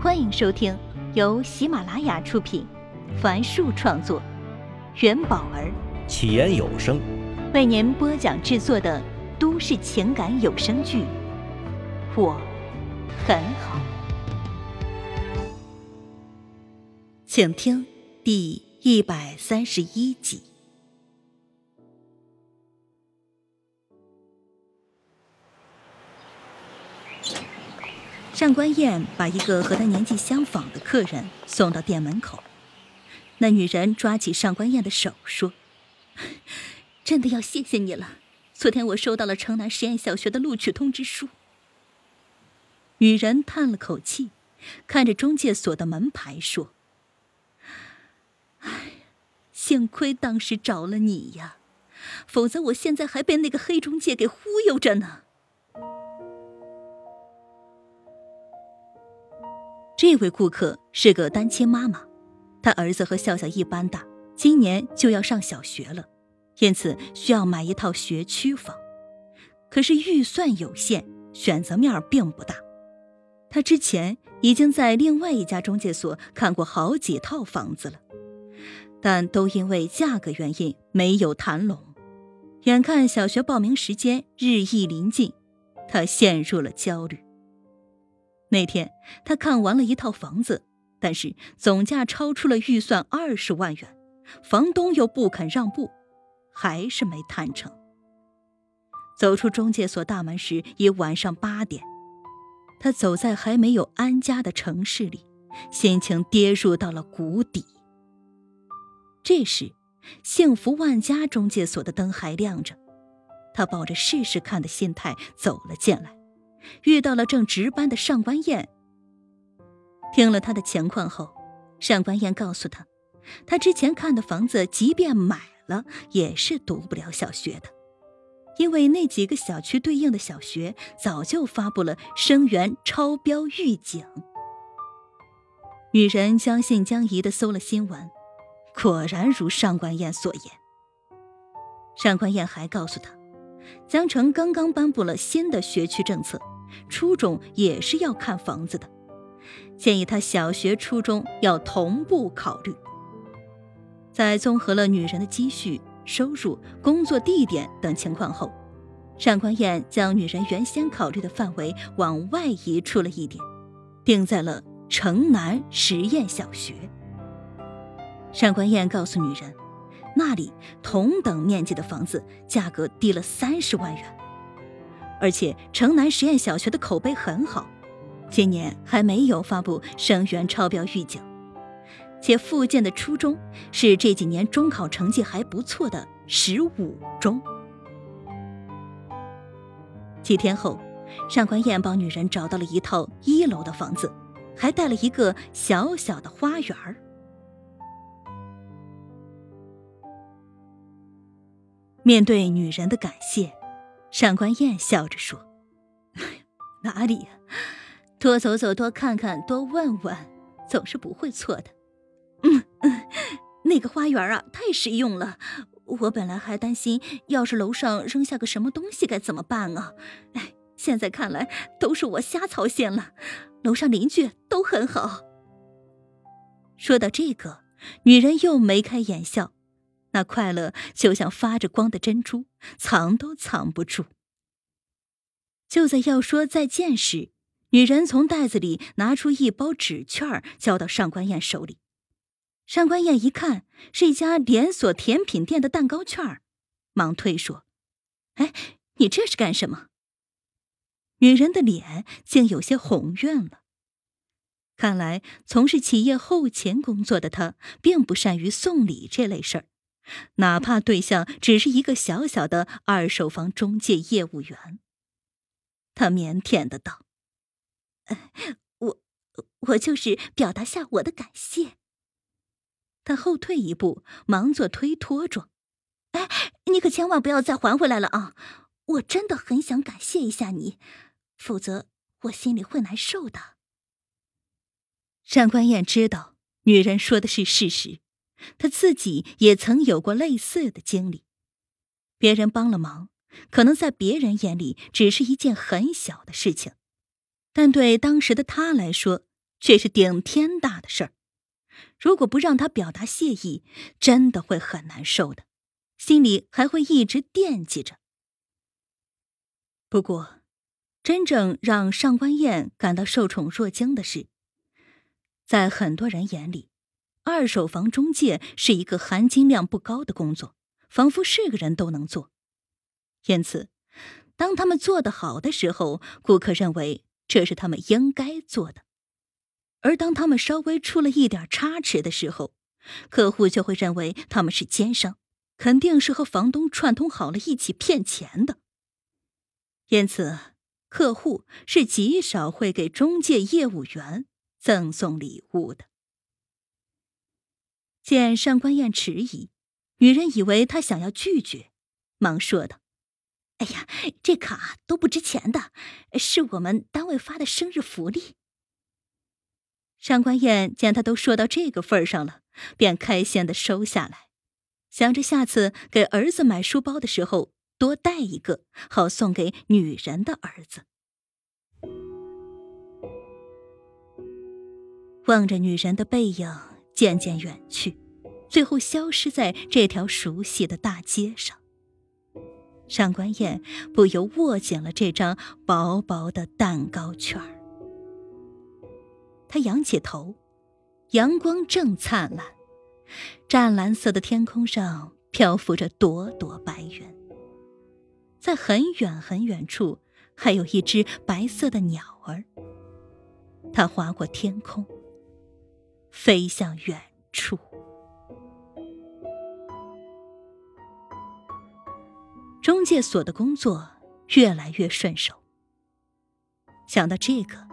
欢迎收听由喜马拉雅出品，凡树创作，元宝儿起言有声为您播讲制作的都市情感有声剧《我很好》，请听第一百三十一集。上官燕把一个和她年纪相仿的客人送到店门口，那女人抓起上官燕的手说：“真的要谢谢你了，昨天我收到了城南实验小学的录取通知书。”女人叹了口气，看着中介所的门牌说：“哎，幸亏当时找了你呀，否则我现在还被那个黑中介给忽悠着呢。”这位顾客是个单亲妈妈，她儿子和笑笑一般大，今年就要上小学了，因此需要买一套学区房。可是预算有限，选择面并不大。他之前已经在另外一家中介所看过好几套房子了，但都因为价格原因没有谈拢。眼看小学报名时间日益临近，他陷入了焦虑。那天他看完了一套房子，但是总价超出了预算二十万元，房东又不肯让步，还是没谈成。走出中介所大门时已晚上八点，他走在还没有安家的城市里，心情跌入到了谷底。这时，幸福万家中介所的灯还亮着，他抱着试试看的心态走了进来。遇到了正值班的上官燕。听了他的情况后，上官燕告诉他，他之前看的房子，即便买了，也是读不了小学的，因为那几个小区对应的小学早就发布了生源超标预警。女人将信将疑的搜了新闻，果然如上官燕所言。上官燕还告诉他。江城刚刚颁布了新的学区政策，初中也是要看房子的，建议他小学、初中要同步考虑。在综合了女人的积蓄、收入、工作地点等情况后，上官燕将女人原先考虑的范围往外移出了一点，定在了城南实验小学。上官燕告诉女人。那里同等面积的房子价格低了三十万元，而且城南实验小学的口碑很好，今年还没有发布生源超标预警，且附建的初中是这几年中考成绩还不错的十五中。几天后，上官燕帮女人找到了一套一楼的房子，还带了一个小小的花园儿。面对女人的感谢，上官燕笑着说：“哪里呀，多走走，多看看，多问问，总是不会错的。”嗯嗯，那个花园啊，太实用了。我本来还担心，要是楼上扔下个什么东西该怎么办啊？哎，现在看来都是我瞎操心了。楼上邻居都很好。说到这个，女人又眉开眼笑。那快乐就像发着光的珍珠，藏都藏不住。就在要说再见时，女人从袋子里拿出一包纸券，交到上官燕手里。上官燕一看，是一家连锁甜品店的蛋糕券，忙推说：“哎，你这是干什么？”女人的脸竟有些红晕了。看来从事企业后勤工作的她，并不善于送礼这类事儿。哪怕对象只是一个小小的二手房中介业务员，他腼腆的道：“我，我就是表达下我的感谢。”他后退一步，忙做推脱状：“哎，你可千万不要再还回来了啊！我真的很想感谢一下你，否则我心里会难受的。”上官燕知道女人说的是事实。他自己也曾有过类似的经历，别人帮了忙，可能在别人眼里只是一件很小的事情，但对当时的他来说，却是顶天大的事儿。如果不让他表达谢意，真的会很难受的，心里还会一直惦记着。不过，真正让上官燕感到受宠若惊的是，在很多人眼里，二手房中介是一个含金量不高的工作，仿佛是个人都能做。因此，当他们做得好的时候，顾客认为这是他们应该做的。而当他们稍微出了一点差池的时候，客户就会认为他们是奸商，肯定是和房东串通好了一起骗钱的。因此，客户是极少会给中介业务员赠送礼物的。见上官燕迟疑，女人以为他想要拒绝，忙说道：“哎呀，这卡都不值钱的，是我们单位发的生日福利。”上官燕见他都说到这个份上了，便开心的收下来，想着下次给儿子买书包的时候多带一个，好送给女人的儿子。望着女人的背影渐渐远去，最后消失在这条熟悉的大街上，上官燕不由握紧了这张薄薄的蛋糕券儿。他仰起头，阳光正灿烂，湛蓝色的天空上漂浮着朵朵白云。在很远很远处，还有一只白色的鸟儿。它划过天空，飞向远处。中介所的工作越来越顺手。想到这个。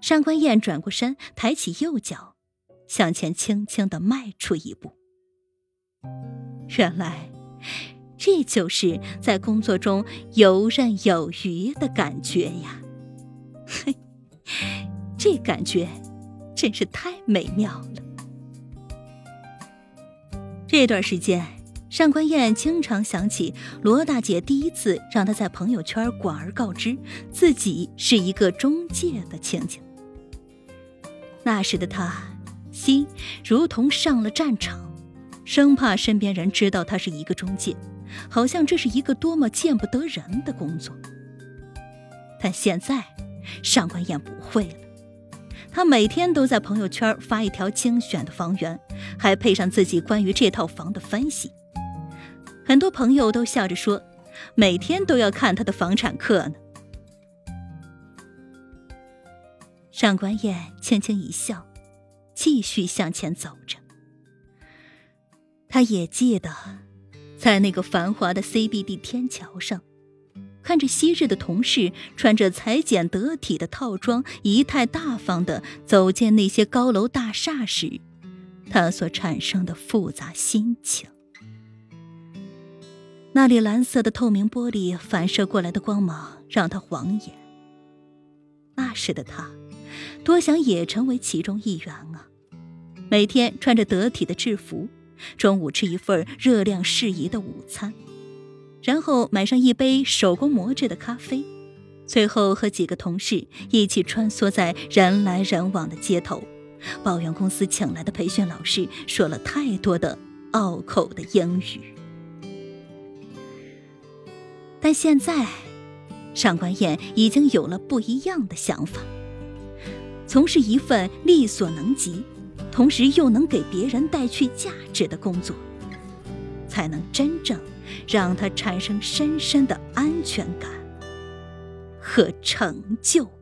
上官燕转过身，抬起右脚，向前轻轻的迈出一步。原来，这就是在工作中游刃有余的感觉呀！嘿，这感觉真是太美妙了。这段时间。上官燕经常想起罗大姐第一次让她在朋友圈广而告之自己是一个中介的情景。那时的她，心如同上了战场，生怕身边人知道她是一个中介，好像这是一个多么见不得人的工作。但现在，上官燕不会了，他每天都在朋友圈发一条精选的房源，还配上自己关于这套房的分析。很多朋友都笑着说：“每天都要看他的房产课呢。”上官燕轻轻一笑，继续向前走着。他也记得，在那个繁华的 CBD 天桥上，看着昔日的同事穿着裁剪得体的套装，仪态大方的走进那些高楼大厦时，他所产生的复杂心情。那里蓝色的透明玻璃反射过来的光芒让他晃眼。那时的他，多想也成为其中一员啊！每天穿着得体的制服，中午吃一份热量适宜的午餐，然后买上一杯手工磨制的咖啡，最后和几个同事一起穿梭在人来人往的街头，抱怨公司请来的培训老师说了太多的拗口的英语。但现在，上官燕已经有了不一样的想法。从事一份力所能及，同时又能给别人带去价值的工作，才能真正让他产生深深的安全感和成就。